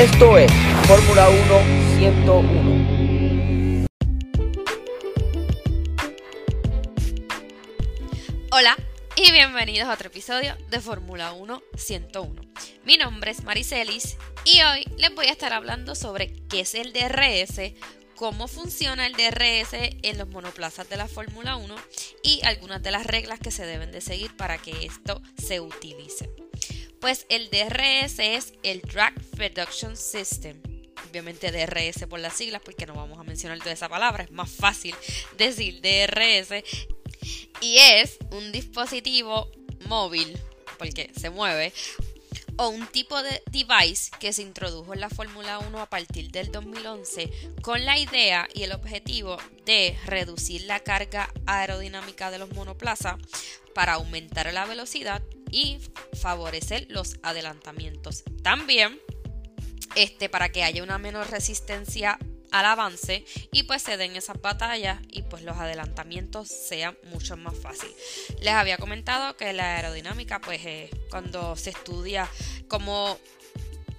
Esto es Fórmula 1 101. Hola y bienvenidos a otro episodio de Fórmula 1 101. Mi nombre es Maricelis y hoy les voy a estar hablando sobre qué es el DRS, cómo funciona el DRS en los monoplazas de la Fórmula 1 y algunas de las reglas que se deben de seguir para que esto se utilice. Pues el DRS es el Drag Reduction System. Obviamente DRS por las siglas, porque no vamos a mencionar toda esa palabra, es más fácil decir DRS. Y es un dispositivo móvil, porque se mueve, o un tipo de device que se introdujo en la Fórmula 1 a partir del 2011 con la idea y el objetivo de reducir la carga aerodinámica de los monoplazas para aumentar la velocidad y favorecer los adelantamientos. También este, para que haya una menor resistencia al avance y pues se den esas batallas y pues los adelantamientos sean mucho más fáciles. Les había comentado que la aerodinámica pues eh, cuando se estudia cómo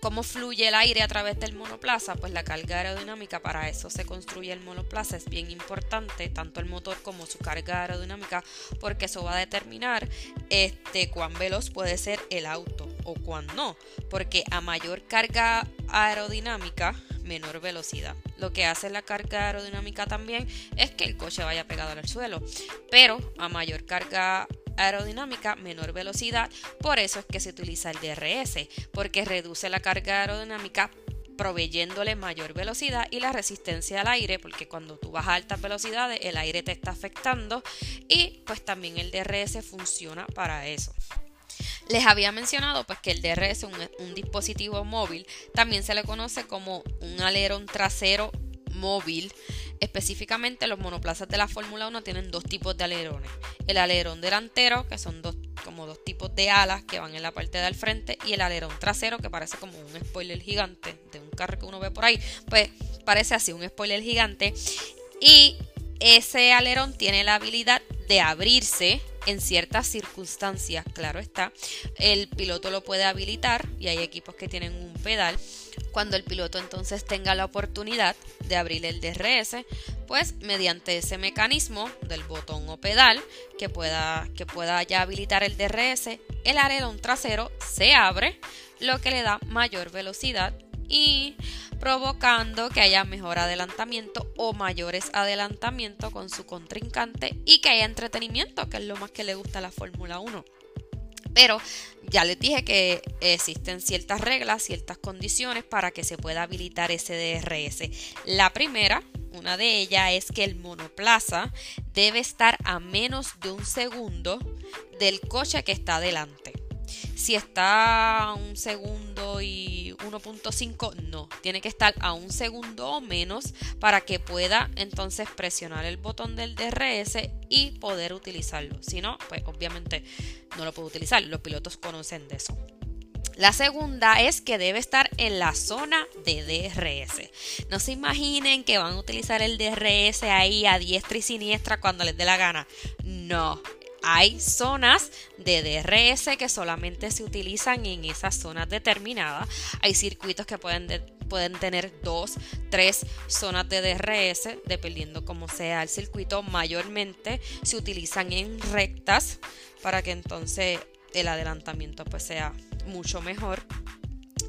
cómo fluye el aire a través del monoplaza, pues la carga aerodinámica, para eso se construye el monoplaza, es bien importante, tanto el motor como su carga aerodinámica, porque eso va a determinar este, cuán veloz puede ser el auto o cuán no, porque a mayor carga aerodinámica, menor velocidad. Lo que hace la carga aerodinámica también es que el coche vaya pegado al suelo, pero a mayor carga aerodinámica, menor velocidad, por eso es que se utiliza el DRS, porque reduce la carga aerodinámica proveyéndole mayor velocidad y la resistencia al aire, porque cuando tú vas a altas velocidades el aire te está afectando y pues también el DRS funciona para eso. Les había mencionado pues que el DRS un, un dispositivo móvil, también se le conoce como un alerón trasero móvil. Específicamente los monoplazas de la Fórmula 1 tienen dos tipos de alerones. El alerón delantero, que son dos, como dos tipos de alas que van en la parte del frente, y el alerón trasero, que parece como un spoiler gigante de un carro que uno ve por ahí. Pues parece así, un spoiler gigante. Y ese alerón tiene la habilidad de abrirse en ciertas circunstancias, claro está. El piloto lo puede habilitar y hay equipos que tienen un pedal cuando el piloto entonces tenga la oportunidad de abrir el DRS, pues mediante ese mecanismo del botón o pedal que pueda, que pueda ya habilitar el DRS, el alerón trasero se abre, lo que le da mayor velocidad y provocando que haya mejor adelantamiento o mayores adelantamientos con su contrincante y que haya entretenimiento, que es lo más que le gusta a la Fórmula 1. Pero ya les dije que existen ciertas reglas, ciertas condiciones para que se pueda habilitar ese DRS. La primera, una de ellas, es que el monoplaza debe estar a menos de un segundo del coche que está delante. Si está un segundo y 1.5, no. Tiene que estar a un segundo o menos para que pueda entonces presionar el botón del DRS y poder utilizarlo. Si no, pues obviamente no lo puede utilizar. Los pilotos conocen de eso. La segunda es que debe estar en la zona de DRS. No se imaginen que van a utilizar el DRS ahí a diestra y siniestra cuando les dé la gana. No, hay zonas de DRS que solamente se utilizan en esas zonas determinadas. Hay circuitos que pueden, tener dos, tres zonas de DRS, dependiendo cómo sea el circuito. Mayormente se utilizan en rectas para que entonces el adelantamiento pues sea mucho mejor.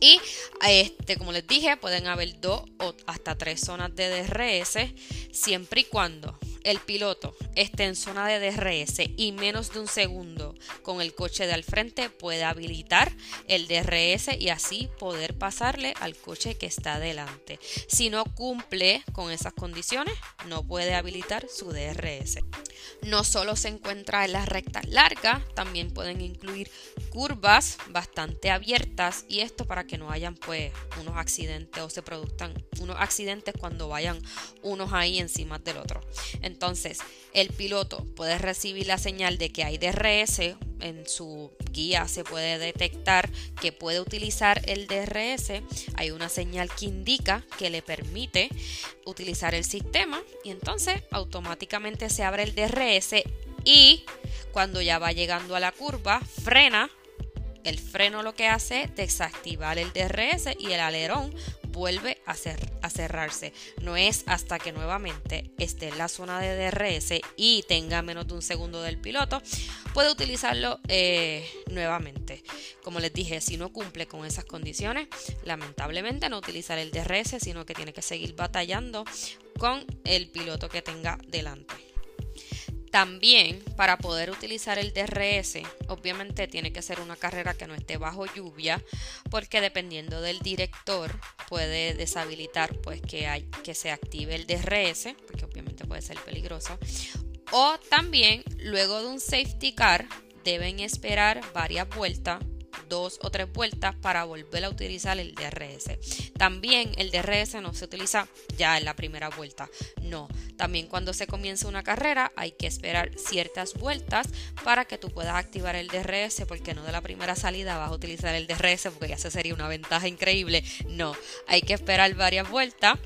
Y este, como les dije, pueden haber dos o hasta tres zonas de DRS siempre y cuando el piloto esté en zona de DRS y menos de un segundo con el coche de al frente puede habilitar el DRS y así poder pasarle al coche que está delante. Si no cumple con esas condiciones, no puede habilitar su DRS. No solo se encuentra en las rectas largas, también pueden incluir curvas bastante abiertas y esto para que no hayan pues unos accidentes o se produzcan unos accidentes cuando vayan unos ahí encima del otro. Entonces, el piloto puede recibir la señal de que hay DRS, en su guía se puede detectar que puede utilizar el DRS, hay una señal que indica que le permite utilizar el sistema y entonces automáticamente se abre el DRS y cuando ya va llegando a la curva frena. El freno lo que hace es desactivar el DRS y el alerón vuelve a, a, cerrarse. No es hasta que nuevamente esté en la zona de DRS y tenga menos de un segundo del piloto, puede utilizarlo eh, nuevamente. Como les dije, si no cumple con esas condiciones, lamentablemente no utilizar el DRS, sino que tiene que seguir batallando con el piloto que tenga delante. También para poder utilizar el DRS, obviamente tiene que ser una carrera que no esté bajo lluvia, porque dependiendo del director puede deshabilitar pues que, hay, que se active el DRS, porque obviamente puede ser peligroso. O también luego de un safety car deben esperar varias vueltas dos o tres vueltas para volver a utilizar el DRS. También el DRS no se utiliza ya en la primera vuelta, no. También cuando se comienza una carrera hay que esperar ciertas vueltas para que tú puedas activar el DRS porque no de la primera salida vas a utilizar el DRS porque ya se sería una ventaja increíble. No, hay que esperar varias vueltas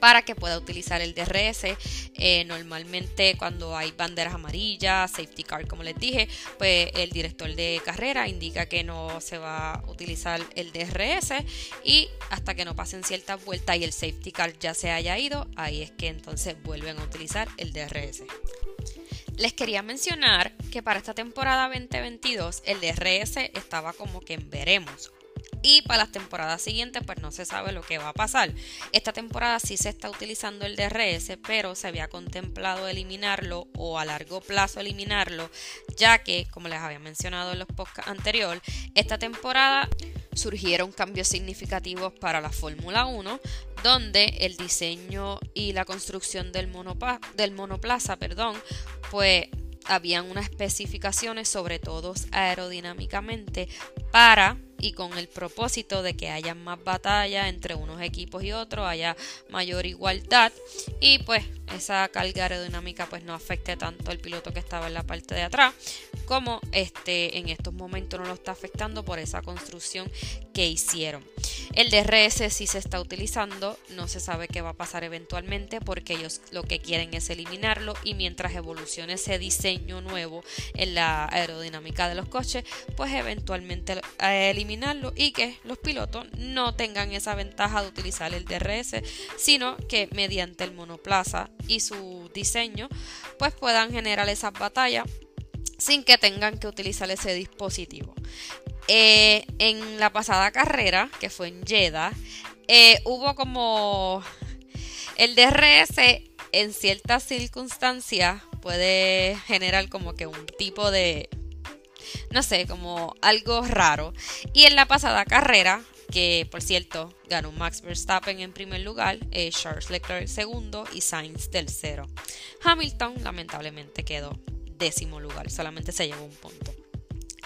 para que pueda utilizar el DRS. Eh, normalmente cuando hay banderas amarillas, safety car como les dije, pues el director de carrera indica que no se va a utilizar el DRS y hasta que no pasen ciertas vueltas y el safety car ya se haya ido, ahí es que entonces vuelven a utilizar el DRS. Les quería mencionar que para esta temporada 2022 el DRS estaba como que en veremos y para las temporadas siguientes pues no se sabe lo que va a pasar. Esta temporada sí se está utilizando el DRS, pero se había contemplado eliminarlo o a largo plazo eliminarlo, ya que, como les había mencionado en los podcasts anteriores, esta temporada surgieron cambios significativos para la Fórmula 1, donde el diseño y la construcción del, del monoplaza, perdón, pues habían unas especificaciones, sobre todo aerodinámicamente, para y con el propósito de que haya más batalla entre unos equipos y otros, haya mayor igualdad y pues esa carga aerodinámica pues no afecte tanto al piloto que estaba en la parte de atrás como este en estos momentos no lo está afectando por esa construcción que hicieron. El DRS sí se está utilizando, no se sabe qué va a pasar eventualmente porque ellos lo que quieren es eliminarlo y mientras evolucione ese diseño nuevo en la aerodinámica de los coches, pues eventualmente eliminarlo y que los pilotos no tengan esa ventaja de utilizar el DRS, sino que mediante el monoplaza y su diseño, pues puedan generar esas batallas sin que tengan que utilizar ese dispositivo. Eh, en la pasada carrera, que fue en Jeddah, eh, hubo como el DRS en ciertas circunstancias puede generar como que un tipo de no sé, como algo raro. Y en la pasada carrera, que por cierto ganó Max Verstappen en primer lugar, eh, Charles Leclerc segundo y Sainz tercero. Hamilton lamentablemente quedó décimo lugar, solamente se llevó un punto.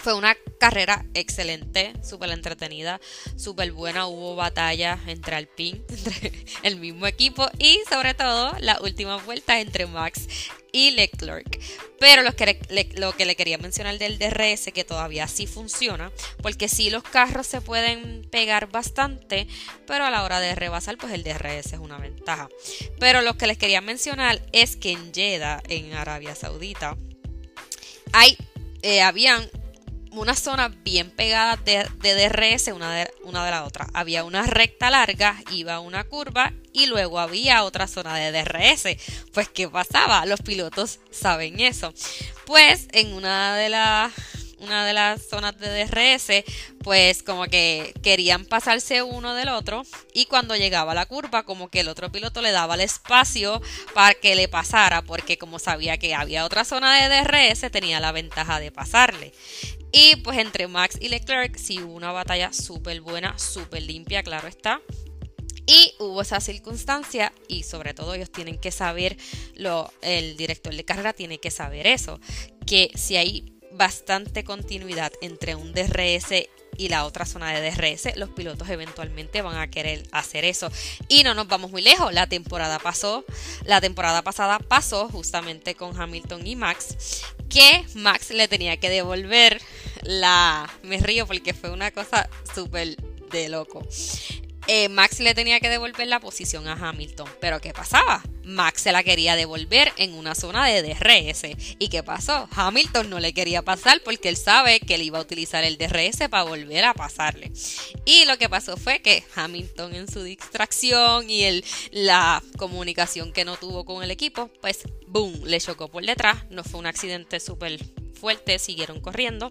Fue una carrera excelente, súper entretenida, súper buena. Hubo batallas entre Alpine, entre el mismo equipo y sobre todo la última vuelta entre Max y Leclerc. Pero lo que, le, lo que le quería mencionar del DRS, que todavía sí funciona, porque sí los carros se pueden pegar bastante, pero a la hora de rebasar, pues el DRS es una ventaja. Pero lo que les quería mencionar es que en Jeddah, en Arabia Saudita, hay, eh, habían una zona bien pegada de, DRS una de, una de la otra. Había una recta larga, iba una curva y luego había otra zona de DRS. Pues, ¿qué pasaba? Los pilotos saben eso. Pues, en una de las una de las zonas de DRS, pues como que querían pasarse uno del otro y cuando llegaba la curva como que el otro piloto le daba el espacio para que le pasara porque como sabía que había otra zona de DRS tenía la ventaja de pasarle. Y pues entre Max y Leclerc sí hubo una batalla súper buena, súper limpia, claro está. Y hubo esa circunstancia y sobre todo ellos tienen que saber, lo, el director de carrera tiene que saber eso, que si hay bastante continuidad entre un DRS y la otra zona de DRS, los pilotos eventualmente van a querer hacer eso. Y no nos vamos muy lejos, la temporada pasó, la temporada pasada pasó justamente con Hamilton y Max, que Max le tenía que devolver la... Me río porque fue una cosa súper de loco. eh, Max le tenía que devolver la posición a Hamilton. Pero ¿qué pasaba? Max se la quería devolver en una zona de DRS. ¿Y qué pasó? Hamilton no le quería pasar porque él sabe que él iba a utilizar el DRS para volver a pasarle. Y lo que pasó fue que Hamilton en su distracción y el, la comunicación que no tuvo con el equipo, pues boom, le chocó por detrás. No fue un accidente súper fuerte, siguieron corriendo.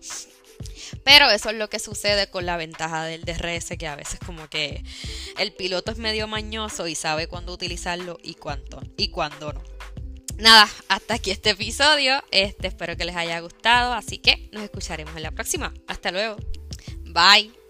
Pero eso es lo que sucede con la ventaja del DRS, que a veces como que el piloto es medio mañoso y sabe cuándo utilizarlo y cuándo, y cuándo no. Nada, hasta aquí este episodio. Este, espero que les haya gustado, así que nos escucharemos en la próxima. Hasta luego. Bye.